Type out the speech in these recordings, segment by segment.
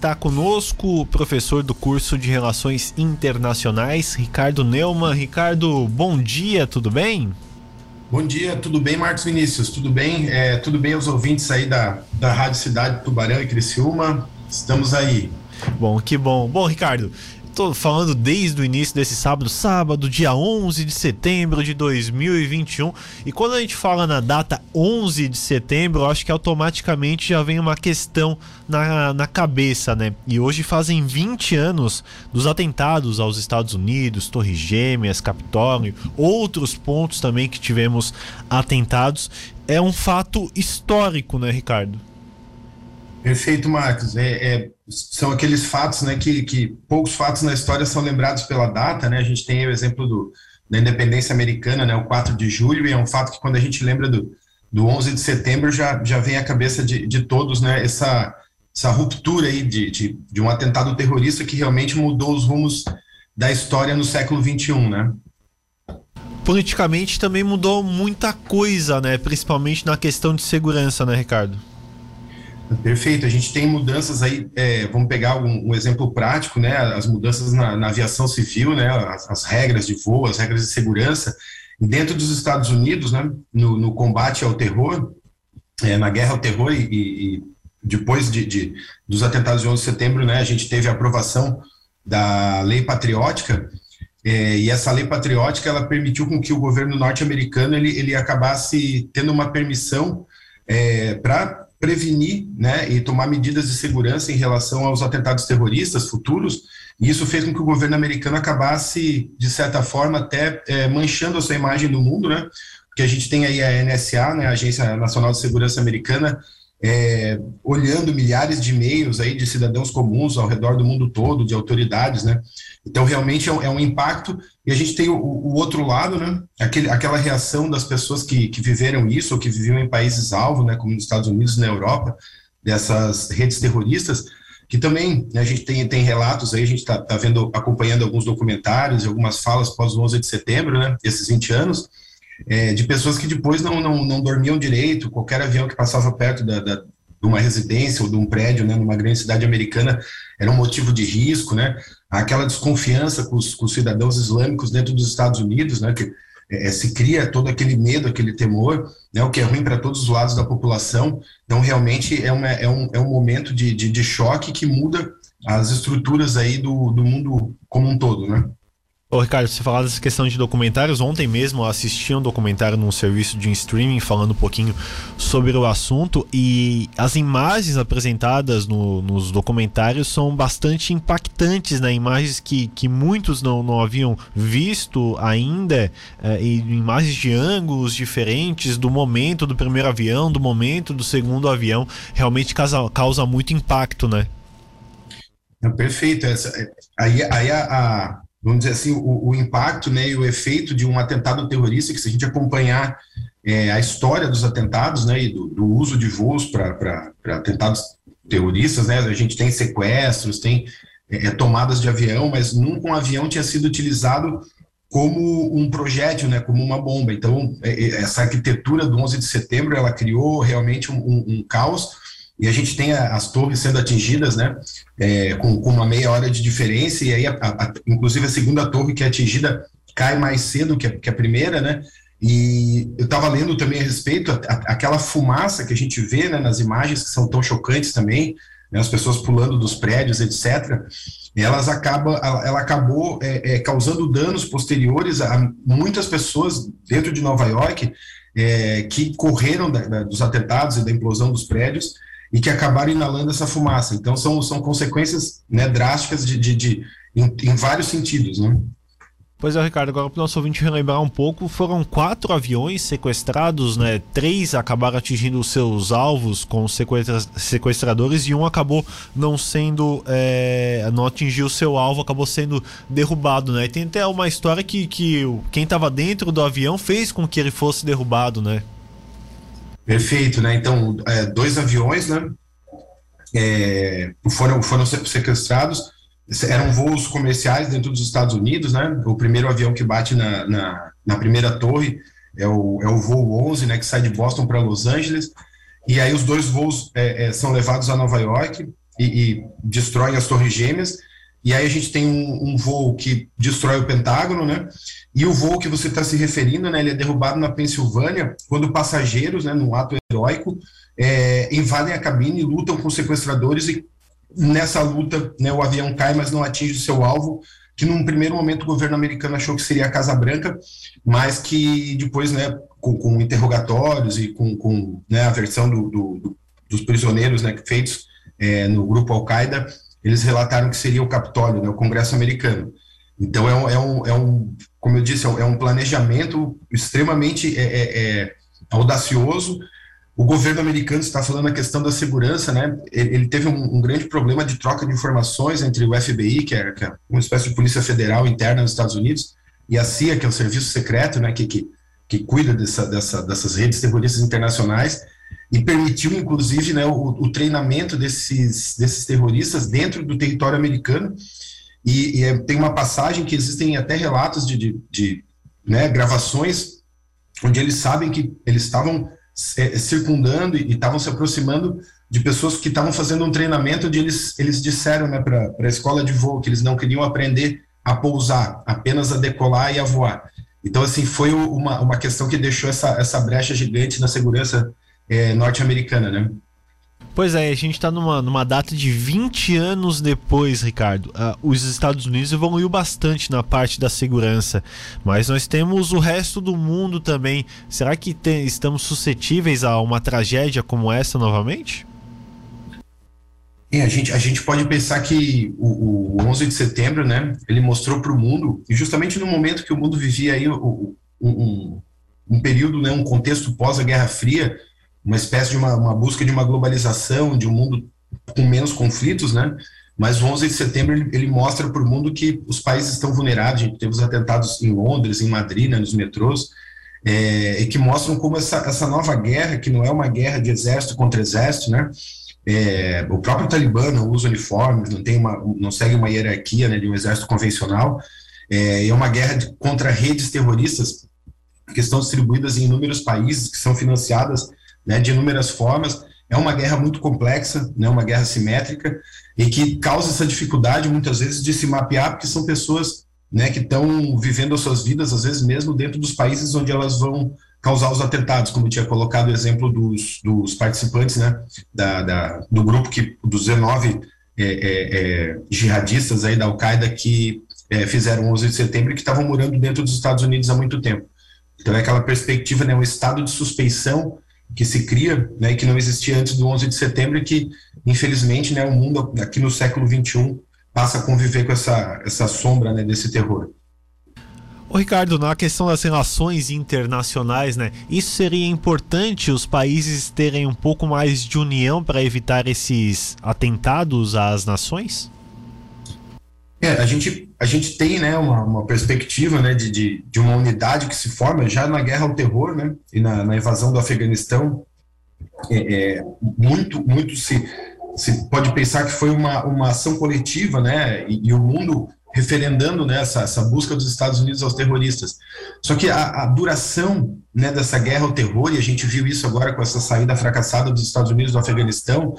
está conosco o professor do curso de Relações Internacionais, Ricardo Neumann. Ricardo, bom dia, tudo bem? Bom dia, tudo bem, Marcos Vinícius? Tudo bem? É, tudo bem aos ouvintes aí da, da Rádio Cidade Tubarão e Criciúma? Estamos aí. Bom, que bom. Bom, Ricardo, tô falando desde o início desse sábado, sábado, dia 11 de setembro de 2021. E quando a gente fala na data 11 de setembro, acho que automaticamente já vem uma questão na, na cabeça, né? E hoje fazem 20 anos dos atentados aos Estados Unidos, Torres Gêmeas, Capitólio, outros pontos também que tivemos atentados. É um fato histórico, né, Ricardo? Perfeito, Marcos. É, é, são aqueles fatos, né, que, que poucos fatos na história são lembrados pela data, né? A gente tem o exemplo do, da independência americana, né, o 4 de julho, e é um fato que quando a gente lembra do, do 11 de setembro já, já vem à cabeça de, de todos, né, essa, essa ruptura aí de, de, de um atentado terrorista que realmente mudou os rumos da história no século 21, né? Politicamente também mudou muita coisa, né? Principalmente na questão de segurança, né, Ricardo? Perfeito, a gente tem mudanças aí, é, vamos pegar um, um, exemplo prático, né, as mudanças na, na aviação civil, né, as, as, regras de voo, as regras de segurança, dentro dos Estados Unidos, né, no, no combate ao terror, é, na guerra ao terror e, e depois de, de, dos atentados de 11 de setembro, né, a gente teve a aprovação da lei patriótica, é, e essa lei patriótica, ela permitiu com que o governo norte-americano, ele, ele acabasse tendo uma permissão é, para prevenir né, e tomar medidas de segurança em relação aos atentados terroristas futuros, e isso fez com que o governo americano acabasse, de certa forma, até é, manchando a sua imagem no mundo, né? Porque a gente tem aí a NSA, né, a Agência Nacional de Segurança Americana, é, olhando milhares de e-mails aí de cidadãos comuns ao redor do mundo todo, de autoridades, né? Então, realmente é um, é um impacto, e a gente tem o, o outro lado, né? Aquele, aquela reação das pessoas que, que viveram isso, ou que viviam em países-alvo, né? Como nos Estados Unidos na Europa, dessas redes terroristas, que também né, a gente tem, tem relatos aí, a gente está tá vendo, acompanhando alguns documentários, algumas falas pós 11 de setembro, né? Esses 20 anos, é, de pessoas que depois não, não, não dormiam direito, qualquer avião que passava perto da, da, de uma residência ou de um prédio, né, numa grande cidade americana, era um motivo de risco, né, aquela desconfiança com os, com os cidadãos islâmicos dentro dos Estados Unidos, né, que é, é se cria todo aquele medo, aquele temor, né, o que é ruim para todos os lados da população, então realmente é, uma, é, um, é um momento de, de, de choque que muda as estruturas aí do, do mundo como um todo, né. Ô Ricardo, você falou dessa questão de documentários. Ontem mesmo eu assisti um documentário num serviço de streaming falando um pouquinho sobre o assunto e as imagens apresentadas no, nos documentários são bastante impactantes, né? Imagens que, que muitos não, não haviam visto ainda, é, e imagens de ângulos diferentes do momento do primeiro avião, do momento do segundo avião. Realmente causa, causa muito impacto, né? É, perfeito. Essa, é, aí aí a, a vamos dizer assim, o, o, impacto né, e o efeito de um atentado terrorista, que se a gente acompanhar é, a história dos atentados né, e do, do uso de voos para atentados terroristas, né, a gente tem sequestros, tem é, é, tomadas de avião, mas nunca um avião tinha sido utilizado como um projétil, né, como uma bomba. Então, é, é, essa arquitetura do 11 de setembro, ela criou realmente um, um, um caos, e a gente tem a, as torres sendo atingidas, né, é, com, com, uma meia hora de diferença, e aí, a, a, inclusive, a segunda torre que é atingida cai mais cedo que a, que primeira, né, e eu estava lendo também a respeito, aquela fumaça que a gente vê né, nas imagens, que são tão chocantes também, né, as pessoas pulando dos prédios, etc., elas acaba, ela acabou é, é, causando danos posteriores a muitas pessoas dentro de Nova York é, que correram da, da, dos atentados e da implosão dos prédios e que acabaram inalando essa fumaça. Então, são, são consequências né, drásticas de, de, de em, em, vários sentidos. Né? Pois é, Ricardo, agora para o nosso ouvinte relembrar um pouco, foram quatro aviões sequestrados, né? Três acabaram atingindo seus alvos com sequestra sequestradores e um acabou não sendo. É, não atingiu seu alvo, acabou sendo derrubado, né? E tem até uma história que, que quem estava dentro do avião fez com que ele fosse derrubado, né? Perfeito, né? Então, é, dois aviões, né? É, foram, foram sequestrados, eram voos comerciais dentro dos Estados Unidos, né? O primeiro avião que bate na, na, na primeira torre é o, é o voo 11, né? Que sai de Boston para Los Angeles. E aí os dois voos é, é, são levados a Nova York e, e destroem as torres gêmeas. E aí a gente tem um, um, voo que destrói o Pentágono, né? E o voo que você está se referindo, né? Ele é derrubado na Pensilvânia quando passageiros, né? Num ato heróico, é, invadem a cabine, lutam com sequestradores e nessa luta, né? O avião cai, mas não atinge o seu alvo, que num primeiro momento o governo americano achou que seria a Casa Branca, mas que depois, né? Com, com interrogatórios e com, com né, a versão do, do, dos prisioneiros, né? Feitos é, no grupo Al-Qaeda eles relataram que seria o Capitólio, né, o Congresso americano. Então, é um, é um, é um como eu disse, é um é planejamento extremamente é, é, é, audacioso. O governo americano está falando a questão da segurança, né? Ele teve um, um, grande problema de troca de informações entre o FBI, que é, que é, uma espécie de polícia federal interna nos Estados Unidos, e a CIA, que é o serviço secreto, né? Que, que, que cuida dessa, dessa, dessas redes terroristas internacionais e permitiu, inclusive, né, o, o, treinamento desses, desses terroristas dentro do território americano. E, e é, tem uma passagem que existem até relatos de, de, de né, gravações onde eles sabem que eles estavam é, circundando e estavam se aproximando de pessoas que estavam fazendo um treinamento onde eles, eles disseram né, para a escola de voo que eles não queriam aprender a pousar, apenas a decolar e a voar. Então, assim, foi uma, uma questão que deixou essa, essa brecha gigante na segurança é, norte-americana, né? Pois é, a gente está numa, numa data de 20 anos depois, Ricardo. Uh, os Estados Unidos evoluiu bastante na parte da segurança, mas nós temos o resto do mundo também. Será que tem, estamos suscetíveis a uma tragédia como essa novamente? É, a, gente, a gente pode pensar que o, o 11 de setembro, né, ele mostrou para o mundo, e justamente no momento que o mundo vivia aí um, um, um período, né, um contexto pós a Guerra Fria, uma espécie de uma, uma, busca de uma globalização, de um mundo com menos conflitos, né? Mas o 11 de setembro ele, ele mostra para o mundo que os países estão vulneráveis. A gente teve os atentados em Londres, em Madrid, né, nos metrôs, é, e que mostram como essa, essa nova guerra, que não é uma guerra de exército contra exército, né? É, o próprio Talibã não usa uniformes, não tem uma, não segue uma hierarquia né, de um exército convencional. É, é uma guerra de, contra redes terroristas que estão distribuídas em inúmeros países, que são financiadas né, de inúmeras formas. É uma guerra muito complexa, né, uma guerra simétrica, e que causa essa dificuldade, muitas vezes, de se mapear, porque são pessoas né, que estão vivendo as suas vidas, às vezes mesmo dentro dos países onde elas vão causar os atentados, como tinha colocado o exemplo dos, dos participantes né, da, da, do grupo que, dos 19 é, é, é, jihadistas aí da Al-Qaeda que é, fizeram 11 de setembro e que estavam morando dentro dos Estados Unidos há muito tempo. Então é aquela perspectiva, né, um estado de suspeição que se cria, né, que não existia antes do 11 de setembro e que, infelizmente, né, o mundo aqui no século 21 passa a conviver com essa, essa sombra né, desse terror. Ô Ricardo, na questão das relações internacionais, né? Isso seria importante os países terem um pouco mais de união para evitar esses atentados às nações? É, a gente, a gente tem né, uma, uma perspectiva né, de, de, de, uma unidade que se forma já na guerra ao terror né, e na, na invasão do Afeganistão. É, é, muito muito se, se pode pensar que foi uma, uma ação coletiva né, e, e o mundo referendando né, essa, essa, busca dos Estados Unidos aos terroristas. Só que a, a, duração né, dessa guerra ao terror, e a gente viu isso agora com essa saída fracassada dos Estados Unidos do Afeganistão,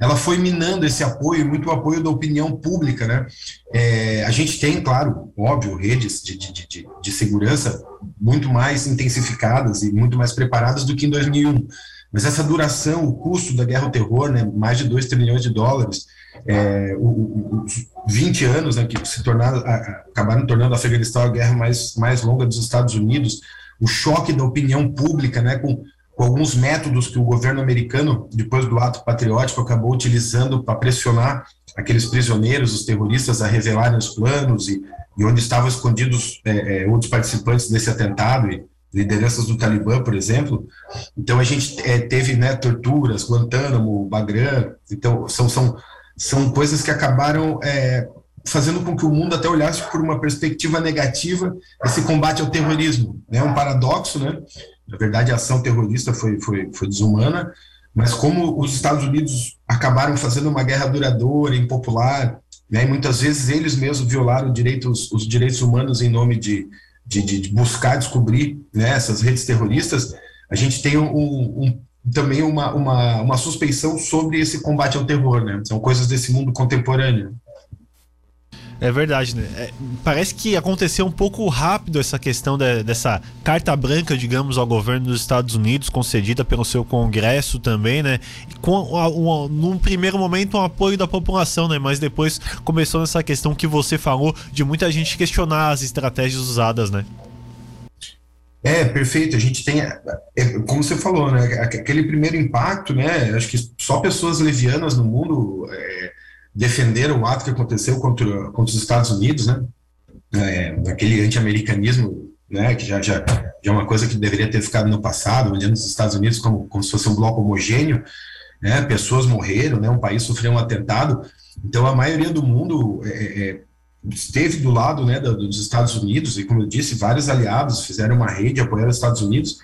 ela foi minando esse apoio, muito apoio da opinião pública, né? É, a gente tem, claro, óbvio, redes de, de, de, de, segurança muito mais intensificadas e muito mais preparadas do que em 2001. Mas essa duração, o custo da guerra ao terror, né, mais de 2 trilhões de dólares, é, os 20 anos né, que se tornaram, acabaram tornando a Afeganistão a guerra mais, mais longa dos Estados Unidos, o choque da opinião pública, né, com com alguns métodos que o governo americano, depois do ato patriótico, acabou utilizando para pressionar aqueles prisioneiros, os terroristas, a revelarem os planos e, e onde estavam escondidos é, é, outros participantes desse atentado e lideranças do Talibã, por exemplo. Então a gente é, teve né, torturas, Guantánamo, Bagram. Então são são são coisas que acabaram é, fazendo com que o mundo até olhasse por uma perspectiva negativa esse combate ao terrorismo. É né? um paradoxo, né? Na verdade, a ação terrorista foi, foi, foi desumana, mas como os Estados Unidos acabaram fazendo uma guerra duradoura, impopular, né, e muitas vezes eles mesmos violaram direitos, os direitos humanos em nome de, de, de buscar descobrir né, essas redes terroristas, a gente tem um, um, também uma, uma, uma suspeição sobre esse combate ao terror, né? São coisas desse mundo contemporâneo. É verdade, né? É, parece que aconteceu um pouco rápido essa questão de, dessa carta branca, digamos, ao governo dos Estados Unidos, concedida pelo seu Congresso também, né? Com um, num primeiro momento um apoio da população, né? Mas depois começou nessa questão que você falou de muita gente questionar as estratégias usadas, né? É, perfeito. A gente tem, é, como você falou, né? Aquele primeiro impacto, né? Acho que só pessoas levianas no mundo é, defenderam o ato que aconteceu contra, contra os Estados Unidos, né? É, aquele anti-americanismo, né? Que já, já, já é uma coisa que deveria ter ficado no passado, olhando os Estados Unidos como, como se fosse um bloco homogêneo, né? Pessoas morreram, né? Um país sofreu um atentado. Então, a maioria do mundo é, é esteve do lado né, dos Estados Unidos, e como eu disse, vários aliados fizeram uma rede apoiando os Estados Unidos,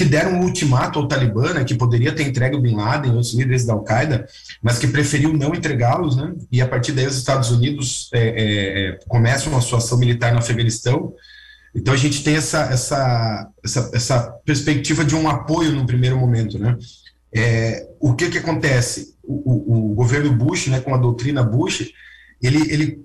que deram um ultimato ao Talibã, né, que poderia ter entregue o Bin Laden, os líderes da Al-Qaeda, mas que preferiu não entregá-los, né, e a partir daí os Estados Unidos é, é, é começam a sua ação militar no Afeganistão, então a gente tem essa, essa, essa, essa perspectiva de um apoio no primeiro momento, né, é, o que que acontece? O, o, o governo Bush, né, com a doutrina Bush, ele, ele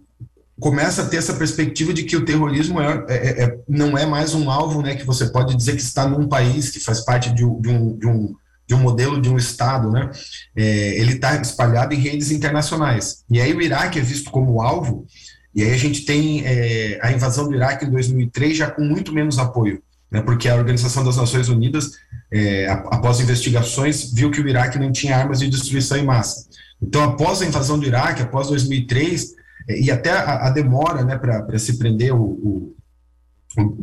começa a ter essa perspectiva de que o terrorismo é, é, é, não é mais um alvo né, que você pode dizer que está num país, que faz parte de, de, um, de, um, de um modelo de um Estado, né? É, ele está espalhado em redes internacionais. E aí o Iraque é visto como alvo, e aí a gente tem é, a invasão do Iraque em 2003 já com muito menos apoio, né, porque a Organização das Nações Unidas, é, após investigações, viu que o Iraque não tinha armas de destruição em massa. Então, após a invasão do Iraque, após 2003, e até a, a demora né, para se prender o, o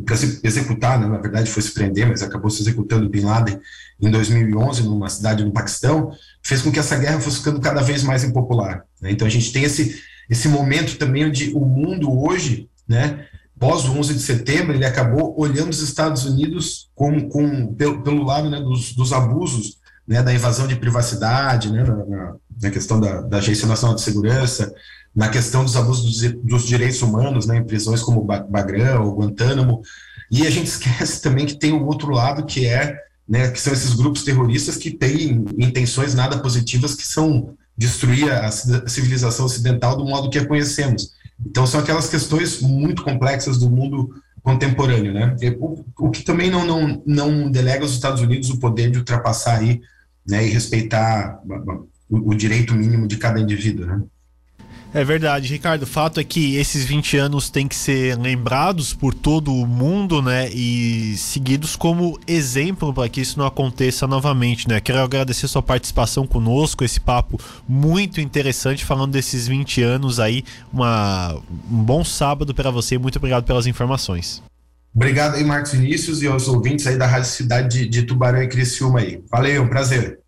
para se executar, né, na verdade foi se prender, mas acabou se executando Bin Laden em 2011 numa cidade no Paquistão, fez com que essa guerra fosse ficando cada vez mais impopular. Né? Então a gente tem esse, esse momento também onde o mundo hoje, né, pós o 11 de setembro, ele acabou olhando os Estados Unidos com, com, pelo, pelo lado né, dos, dos abusos, né, da invasão de privacidade, né, na, na questão da, da Agência Nacional de Segurança, na questão dos abusos dos, direitos humanos, né, em prisões como Bagrão ou Guantánamo, e a gente esquece também que tem o outro lado que é, né, que são esses grupos terroristas que têm intenções nada positivas, que são destruir a civilização ocidental do modo que a conhecemos. Então são aquelas questões muito complexas do mundo contemporâneo, né? O, o que também não, não, não delega aos Estados Unidos o poder de ultrapassar aí, né, e respeitar o, o direito mínimo de cada indivíduo, né? É verdade, Ricardo. O fato é que esses 20 anos têm que ser lembrados por todo o mundo, né? E seguidos como exemplo para que isso não aconteça novamente, né? Quero agradecer sua participação conosco, esse papo muito interessante falando desses 20 anos aí. Uma, um bom sábado para você. Muito obrigado pelas informações. Obrigado aí, Marcos Vinícius, e aos ouvintes aí da Rádio Cidade de, de Tubarão e Criciúma aí. Valeu, prazer.